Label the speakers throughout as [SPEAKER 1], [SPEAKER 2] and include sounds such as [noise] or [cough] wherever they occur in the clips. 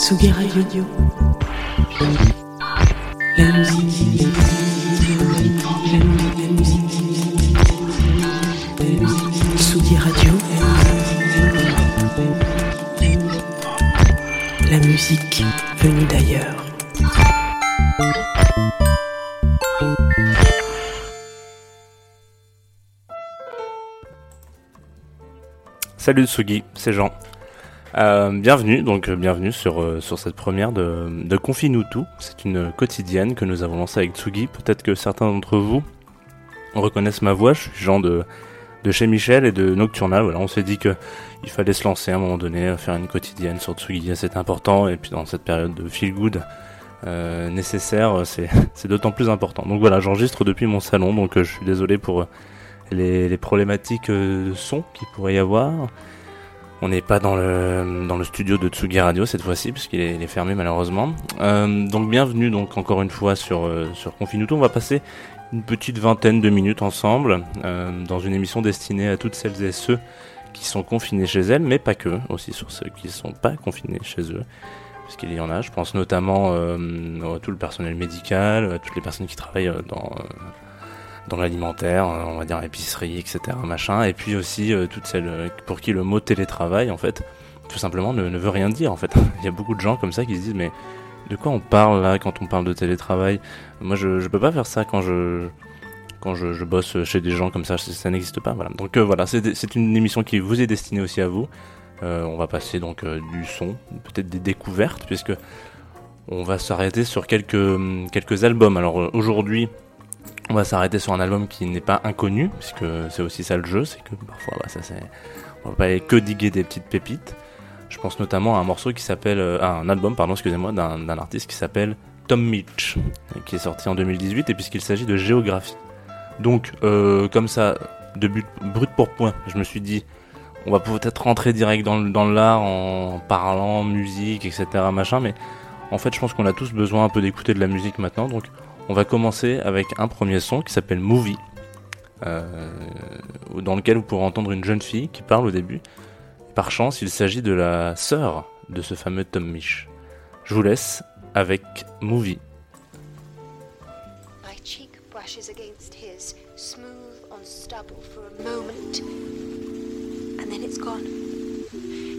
[SPEAKER 1] Tsugi Radio. La musique. La musique. Tsugi Radio. La musique venue d'ailleurs.
[SPEAKER 2] Salut Tsugi, c'est Jean. Euh, bienvenue, donc euh, bienvenue sur, euh, sur cette première de, de Confine-nous tout. C'est une quotidienne que nous avons lancée avec Tsugi. Peut-être que certains d'entre vous reconnaissent ma voix. Je suis Jean de, de chez Michel et de Nocturnal. Voilà, on s'est dit que il fallait se lancer à un moment donné, faire une quotidienne sur Tsugi, c'est important. Et puis dans cette période de feel good nécessaire, [laughs] c'est d'autant plus important. Donc voilà, j'enregistre depuis mon salon, donc je suis désolé pour les, les problématiques de son qu'il pourrait y avoir. On n'est pas dans le, dans le studio de Tsugi Radio cette fois-ci, puisqu'il est, est fermé malheureusement. Euh, donc bienvenue donc encore une fois sur, euh, sur Confinuto. On va passer une petite vingtaine de minutes ensemble euh, dans une émission destinée à toutes celles et ceux qui sont confinés chez elles, mais pas que, aussi sur ceux qui ne sont pas confinés chez eux. Puisqu'il y en a, je pense notamment à tout le personnel médical, à toutes les personnes qui travaillent dans, dans l'alimentaire, euh, on va dire épicerie, etc. Machin, et puis aussi euh, toutes celles euh, pour qui le mot télétravail, en fait, tout simplement ne, veut rien dire. En fait, [laughs] il y a beaucoup de gens comme ça qui se disent mais de quoi on parle là quand on parle de télétravail? Moi, je je peux pas faire ça quand je quand je, bosse chez des gens comme ça, ça, n'existe pas. Donc voilà, c'est une émission qui vous est destinée aussi à vous. On va passer donc du son, peut-être des découvertes, puisque on va s'arrêter sur quelques quelques albums. Alors aujourd'hui. On va s'arrêter sur un album qui n'est pas inconnu, puisque c'est aussi ça le jeu, c'est que parfois bah, ça c'est, on va pas aller que diguer des petites pépites. Je pense notamment à un morceau qui s'appelle, euh, un album pardon, excusez-moi, d'un artiste qui s'appelle Tom Mitch, qui est sorti en 2018, et puisqu'il s'agit de géographie. Donc euh, comme ça, de but, brut pour point, je me suis dit, on va peut-être rentrer direct dans, dans l'art en parlant musique, etc. machin, mais en fait je pense qu'on a tous besoin un peu d'écouter de la musique maintenant, donc on va commencer avec un premier son qui s'appelle Movie, euh, dans lequel vous pourrez entendre une jeune fille qui parle au début. Par chance, il s'agit de la sœur de ce fameux Tom Misch. Je vous laisse avec Movie.
[SPEAKER 3] My cheek brushes against his, smooth on stubble for a moment, and then it's gone.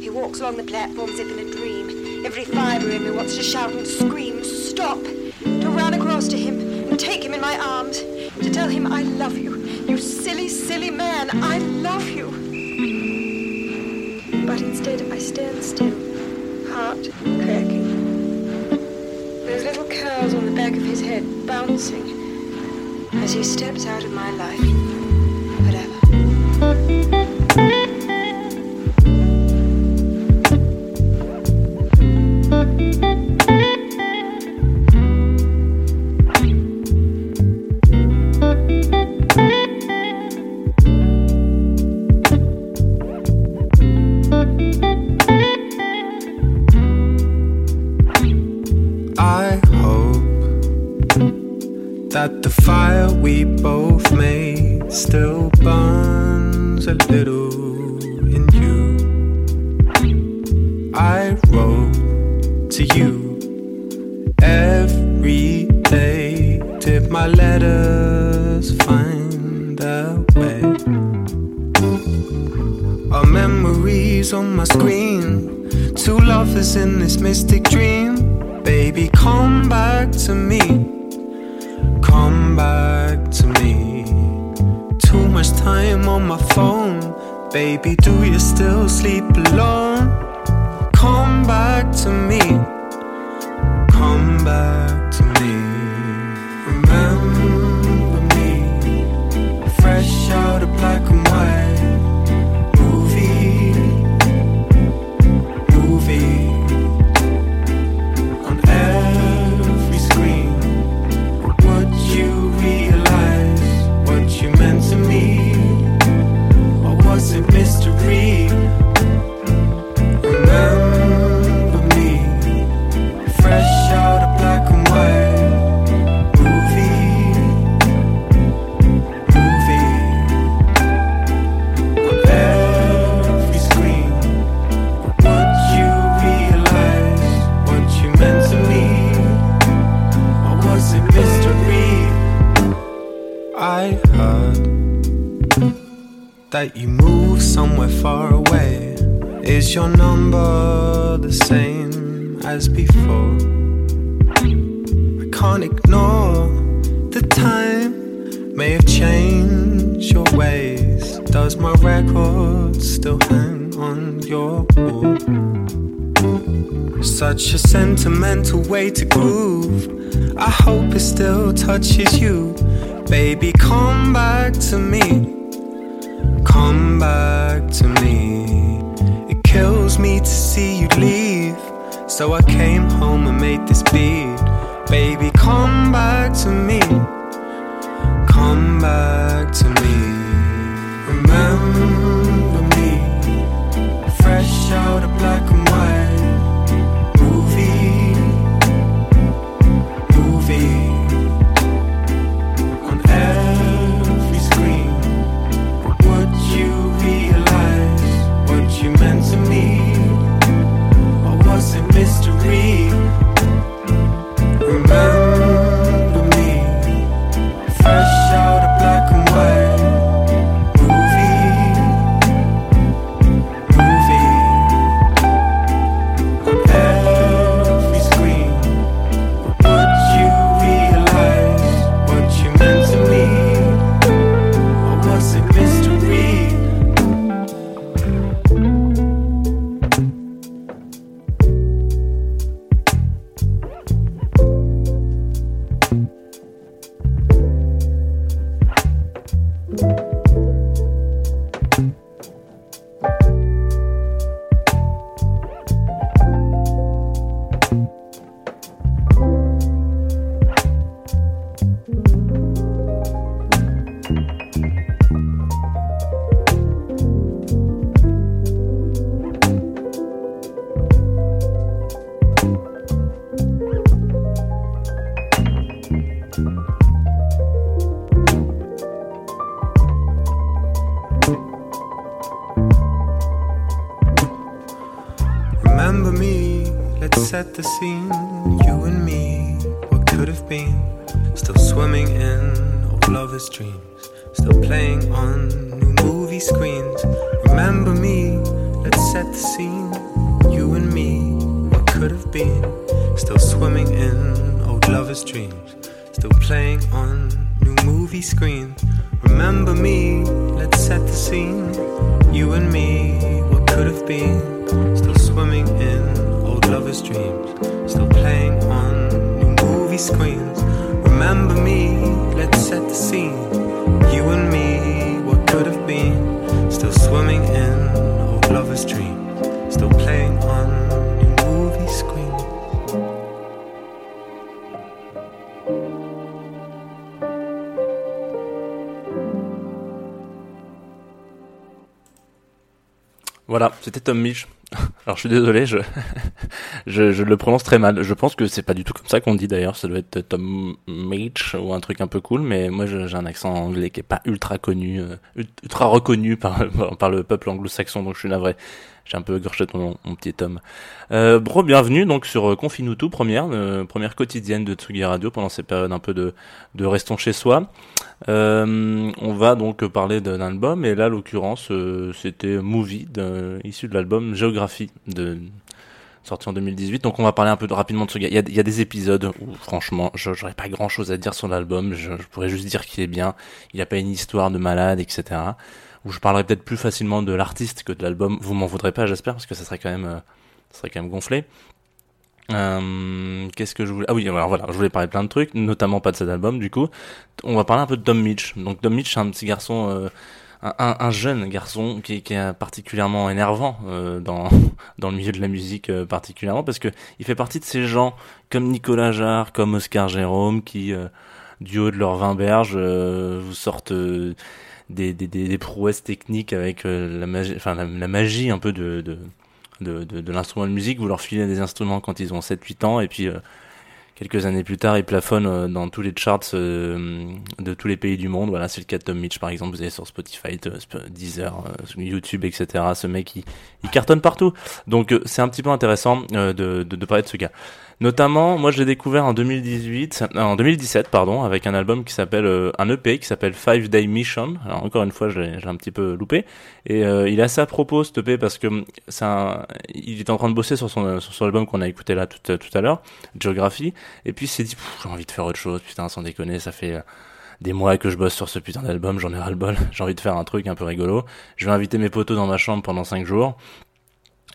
[SPEAKER 3] He walks along the platform as if in a dream. Every fibre in me wants to shout and scream, stop! To run across to him and take him in my arms, to tell him I love you. You silly, silly man, I love you. But instead, I stand still, heart cracking. Those little curls on the back of his head bouncing as he steps out of my life forever.
[SPEAKER 4] My letters find their way? Our memories on my screen. Two lovers in this mystic dream. Baby, come back to me. Come back to me. Too much time on my phone. Baby, do you still sleep alone? Come back to me. Come back to me. Out of black and white. As before? I can't ignore the time may have changed your ways. Does my record still hang on your wall? Such a sentimental way to groove. I hope it still touches you. Baby, come back to me. Come back to me. It kills me to see you leave. So I came home and made this beat. Baby, come back to me. Come back to me. Remember me. Fresh out of black and white. you dreams. Still playing on new movie screens. Remember me, let's set the scene. You and me, what could have been. Still swimming in old lovers' dreams. Still playing on new movie screens. Remember me, let's set the scene. You and me, what could have been. Still swimming in old lovers' dreams. Still playing on
[SPEAKER 2] Voilà, c'était Tom Mitch. [laughs] Alors je suis désolé, je, [laughs] je, je le prononce très mal. Je pense que c'est pas du tout comme ça qu'on dit d'ailleurs. Ça doit être Tom Mitch ou un truc un peu cool, mais moi j'ai un accent anglais qui est pas ultra connu, euh, ultra reconnu [laughs] par, par le peuple anglo-saxon, donc je suis navré. J'ai un peu gorché ton mon petit Tom. Euh, bro, bienvenue donc sur euh, Confine-nous tout, première, euh, première quotidienne de Tsugi Radio pendant ces périodes un peu de, de restons chez soi. Euh, on va donc parler d'un album, et là, l'occurrence, euh, c'était Movie, issu de l'album Géographie de, sorti en 2018. Donc on va parler un peu de, rapidement de ce gars. Il y a, des épisodes où franchement, j'aurais pas grand chose à dire sur l'album. Je, pourrais juste dire qu'il est bien. Il a pas une histoire de malade, etc. Où je parlerai peut-être plus facilement de l'artiste que de l'album. Vous m'en voudrez pas, j'espère, parce que ça serait quand même, euh, ça serait quand même gonflé. Euh, Qu'est-ce que je voulais Ah oui, alors voilà, je voulais parler plein de trucs, notamment pas de cet album. Du coup, on va parler un peu de Tom Mitch. Donc Tom Mitch, c'est un petit garçon, euh, un, un- un jeune garçon qui, qui est particulièrement énervant euh, dans [laughs] dans le milieu de la musique euh, particulièrement parce que il fait partie de ces gens comme Nicolas Jarre, comme Oscar Jérôme qui euh, du haut de leurs 20 berges euh, vous sortent euh, des, des, des, des prouesses techniques avec euh, la magie, enfin la magie un peu de de, de, de, de l'instrument de musique. Vous leur filez des instruments quand ils ont 7-8 ans et puis euh, quelques années plus tard, ils plafonnent euh, dans tous les charts euh, de tous les pays du monde. Voilà, c'est le cas de Tom Mitch par exemple. Vous avez sur Spotify, Sp- Deezer, euh, YouTube, etc. Ce mec, il, il cartonne partout. Donc c'est un petit peu intéressant de, de parler de ce gars. Notamment, moi je l'ai découvert en 2018, euh, en 2017 pardon, avec un album qui s'appelle euh, un EP qui s'appelle Five Day Mission. Alors encore une fois, je l'ai un petit peu loupé. Et euh, il est assez à propos cet EP parce que c'est un, il est en train de bosser sur son sur son album qu'on a écouté là tout, tout à l'heure, Geography. Et puis il s'est dit, j'ai envie de faire autre chose. Putain, sans déconner, ça fait euh, des mois que je bosse sur ce putain d'album, j'en ai ras le bol. [laughs] J'ai envie de faire un truc un peu rigolo. Je vais inviter mes potos dans ma chambre pendant 5 jours.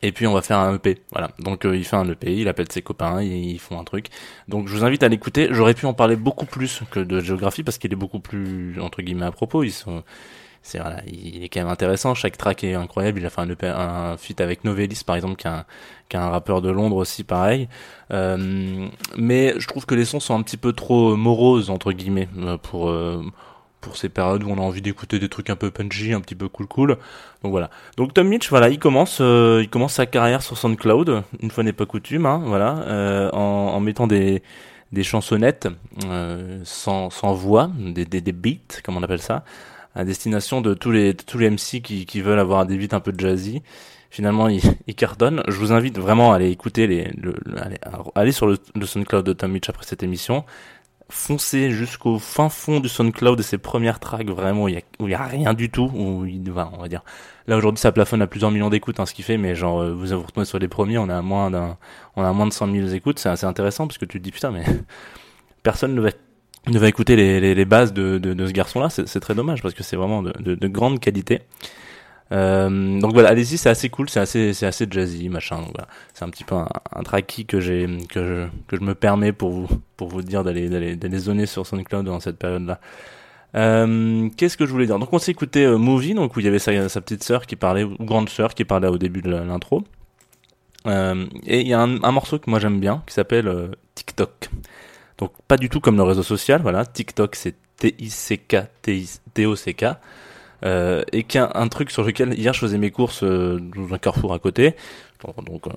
[SPEAKER 2] Et puis on va faire un EP, voilà. Donc euh, il fait un EP, il appelle ses copains, ils, font un truc. Donc je vous invite à l'écouter. J'aurais pu en parler beaucoup plus que de géographie parce qu'il est beaucoup plus entre guillemets à propos. Il est quand même intéressant. Chaque track est incroyable. Il a fait un EP, un feat avec Novelis par exemple, qui est un, qui est un rappeur de Londres aussi, pareil. Euh, mais je trouve que les sons sont un petit peu trop moroses entre guillemets euh, pour euh, pour ces périodes où on a envie d'écouter des trucs un peu punchy, un petit peu cool cool. Donc voilà. Donc Tom Mitch, voilà, il commence, euh, il commence sa carrière sur SoundCloud, une fois n'est pas coutume, hein, voilà, euh, en, en mettant des des chansonnettes euh, sans sans voix, des, des des beats, comme on appelle ça, à destination de tous les tous les MC qui qui veulent avoir des beats un peu jazzy. Finalement, il, il cartonne. Je vous invite vraiment à aller écouter les, le, le- aller, aller sur le, le SoundCloud de Tom Mitch après cette émission foncez jusqu'au fin fond du SoundCloud de ses premières tracks vraiment où il y a, a rien du tout où il va on va dire. Là aujourd'hui ça plafonne à plusieurs millions d'écoutes hein, ce qui fait mais genre euh, vous vous retrouvez sur les premiers on a moins d'un on a moins de 100 000 écoutes c'est assez intéressant parce que tu te dis putain mais [laughs] personne ne va ne va écouter les, les, les bases de, de, ce garçon là c'est c'est très dommage parce que c'est vraiment de, de, de grande qualité euh, donc voilà, allez-y, c'est assez cool, c'est assez, c'est assez jazzy, machin. C'est un petit peu un, un que j'ai, que je, que je me permets pour vous, pour vous dire d'aller, d'aller, d'aller zoner sur SoundCloud dans cette période-là. Euh, qu'est-ce que je voulais dire? Donc on s'est écouté euh, Movie, donc où il y avait sa, petite sœur qui parlait, ou grande sœur qui parlait au début de l'intro. Et il y a un, morceau que moi j'aime bien qui s'appelle TikTok. Donc pas du tout comme le réseau social, voilà. TikTok c'est T-I-C-K, T-O-C-K. Euh, et qui a un truc sur lequel hier je faisais mes courses euh, dans un carrefour à côté. Donc euh,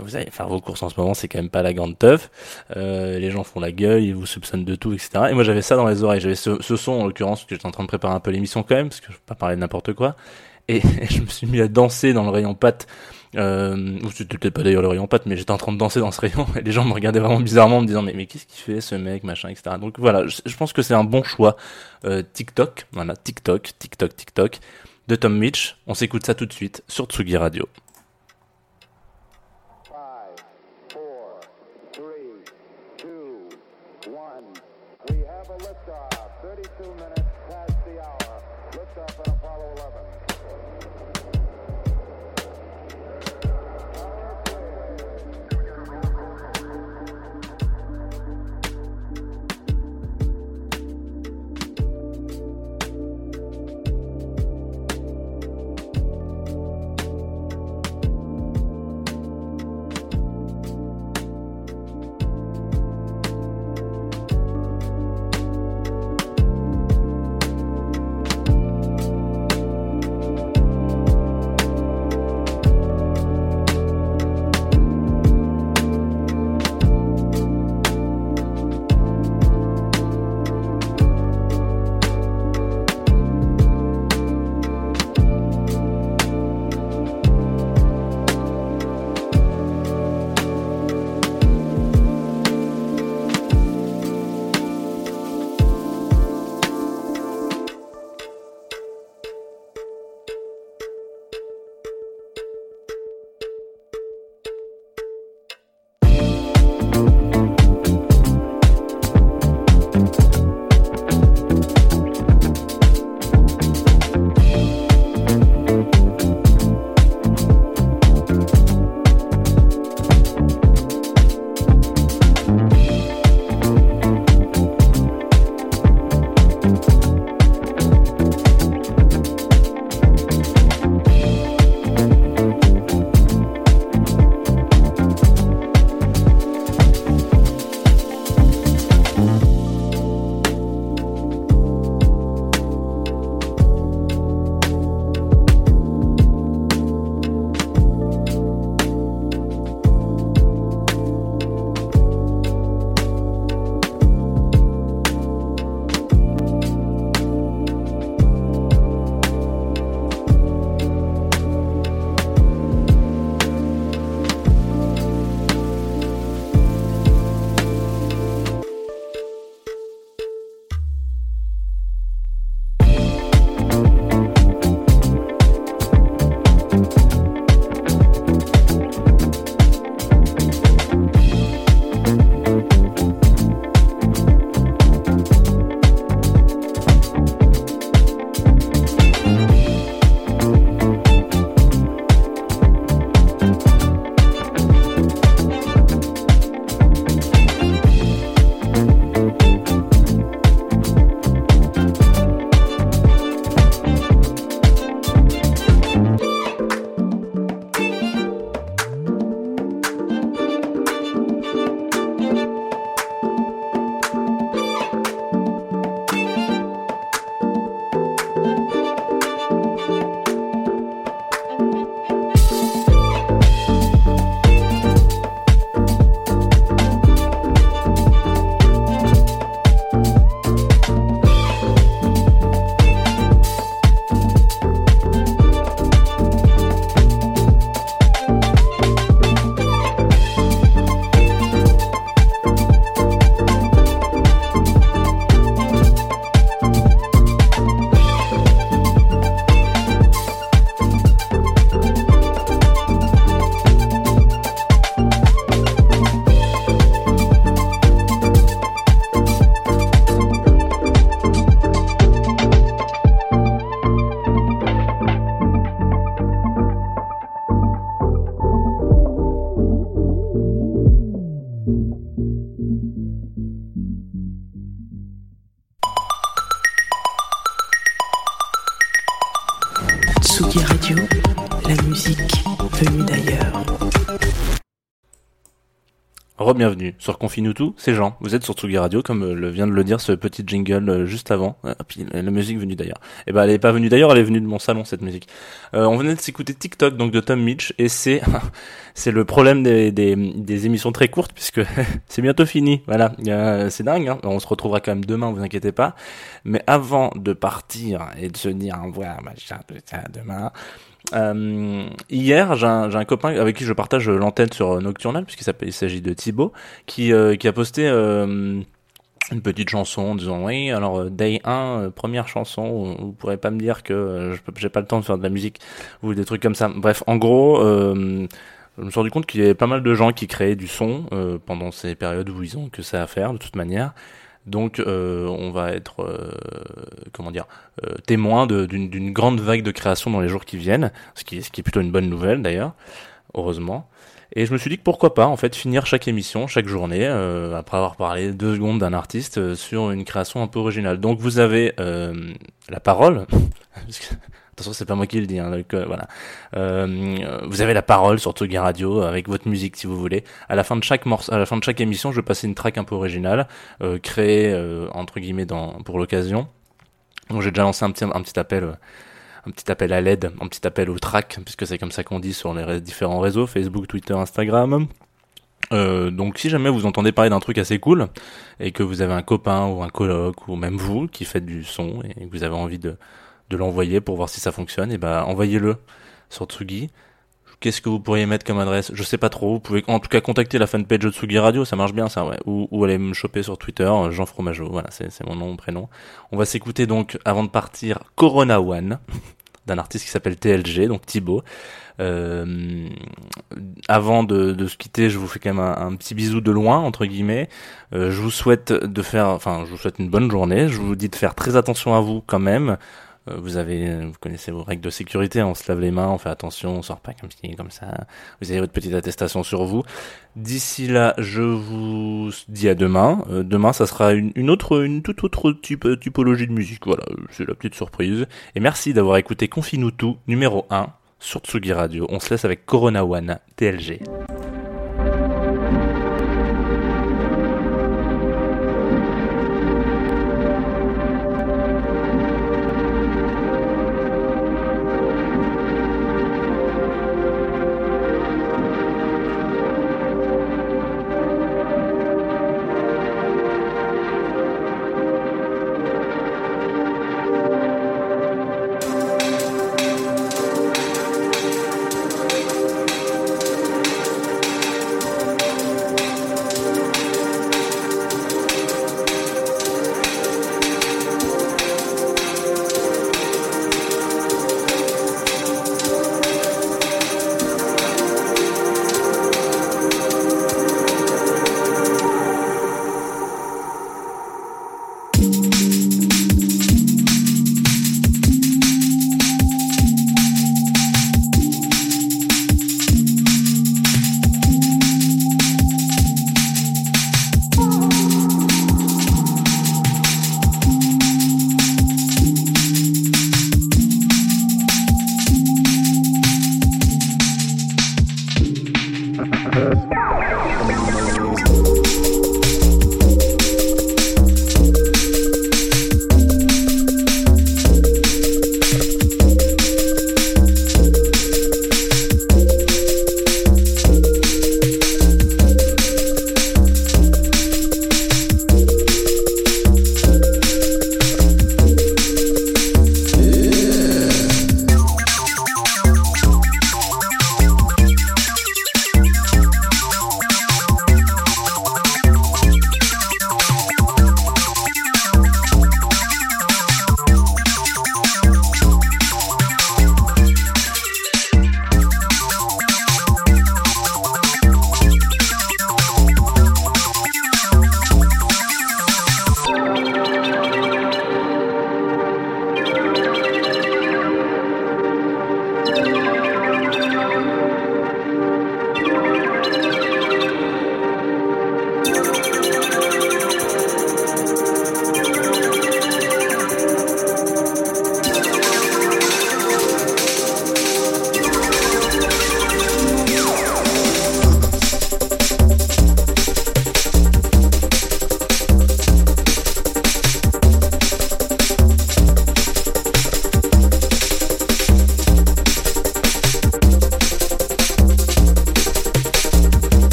[SPEAKER 2] vous allez faire vos courses en ce moment, c'est quand même pas la grande teuf. Euh, les gens font la gueule, ils vous soupçonnent de tout, etc. Et moi j'avais ça dans les oreilles, j'avais ce, ce son en l'occurrence, que j'étais en train de préparer un peu l'émission quand même, parce que je peux pas parler de n'importe quoi. Et, [laughs] je me suis mis à danser dans le rayon pâte. Euh, c'était peut-être pas d'ailleurs le rayon pâte, mais j'étais en train de danser dans ce rayon [laughs] et les gens me regardaient vraiment bizarrement en me disant mais, mais qu'est-ce qu'il fait ce mec, machin, etc. Donc voilà, je, je pense que c'est un bon choix. Euh, TikTok, voilà, TikTok, TikTok, TikTok, de Tom Mitch. On s'écoute ça tout de suite sur Tsugi Radio. Re-bienvenue sur Confinutu, c'est Jean. Vous êtes sur Tsugi Radio, comme euh, le vient de le dire ce petit jingle euh, juste avant. Ah, puis la musique venue d'ailleurs. Et ben elle est pas venue d'ailleurs, elle est venue de mon salon cette musique. Euh, on venait de s'écouter TikTok donc de Tom Mitch et c'est [laughs] c'est le problème des, des, des émissions très courtes puisque [laughs] c'est bientôt fini. Voilà, c'est dingue. Hein on se retrouvera quand même demain, vous inquiétez pas. Mais avant de partir et de se dire au revoir, machin, tout demain. Euh, hier, j'ai un, copain avec qui je partage l'antenne sur Nocturnal, puisqu'il s'agit de Thibaut, qui, euh, a posté euh, une petite chanson en disant oui, alors euh, Day 1, euh, première chanson, vous pourrez pas me dire que euh, j'ai pas le temps de faire de la musique ou des trucs comme ça. Bref, en gros, euh, je me suis rendu compte qu'il y avait pas mal de gens qui créaient du son euh, pendant ces périodes où ils ont que ça à faire de toute manière. Donc euh, on va être euh, comment dire euh, témoin d'une grande vague de création dans les jours qui viennent, ce qui, est- ce qui est plutôt une bonne nouvelle d'ailleurs, heureusement. Et je me suis dit que pourquoi pas en fait finir chaque émission, chaque journée, euh, après avoir parlé deux secondes d'un artiste euh, sur une création un peu originale. Donc vous avez euh, la parole. [laughs] Parce que- Attention, c'est pas moi qui le dis. Hein, donc, euh, voilà. Euh, vous avez la parole sur Tsugi Radio avec votre musique si vous voulez. À la fin de chaque morceau, à la fin de chaque émission, je vais passer une track un peu originale, euh, créée euh, entre guillemets dans pour l'occasion. Donc j'ai déjà lancé un petit un petit appel. un petit appel à l'aide, un petit appel au track, puisque c'est comme ça qu'on dit sur les différents réseaux, Facebook, Twitter, Instagram. Euh, donc si jamais vous entendez parler d'un truc assez cool, et que vous avez un copain ou un coloc, ou même vous, qui faites du son, et que vous avez envie de, de l'envoyer pour voir si ça fonctionne, et ben envoyez-le sur Tsugi. Qu'est-ce que vous pourriez mettre comme adresse? Je sais pas trop. Vous pouvez en tout cas contacter la fanpage de Tsugi Radio, ça marche bien ça, ouais. Ou, ou aller me choper sur Twitter, euh, Jean Fromageau, voilà, c'est c'est mon nom, mon prénom. On va s'écouter donc, avant de partir, Corona One, [laughs] d'un artiste qui s'appelle TLG, donc Thibaut. Euh, avant de, de se quitter, je vous fais quand même un, un petit bisou de loin, entre guillemets. Euh, je vous souhaite de faire, enfin, je vous souhaite une bonne journée. Je vous dis de faire très attention à vous quand même. Euh, vous avez, vous connaissez vos règles de sécurité. On se lave les mains, on fait attention, on sort pas comme ci, comme ça. Vous avez votre petite attestation sur vous. D'ici là, je vous dis à demain. Euh, demain, ça sera une, autre, une toute autre typologie de musique. Voilà, c'est la petite surprise. Et merci d'avoir écouté Confine-nous tout, numéro 1 sur Tsugi Radio. On se laisse avec Corona One, TLG.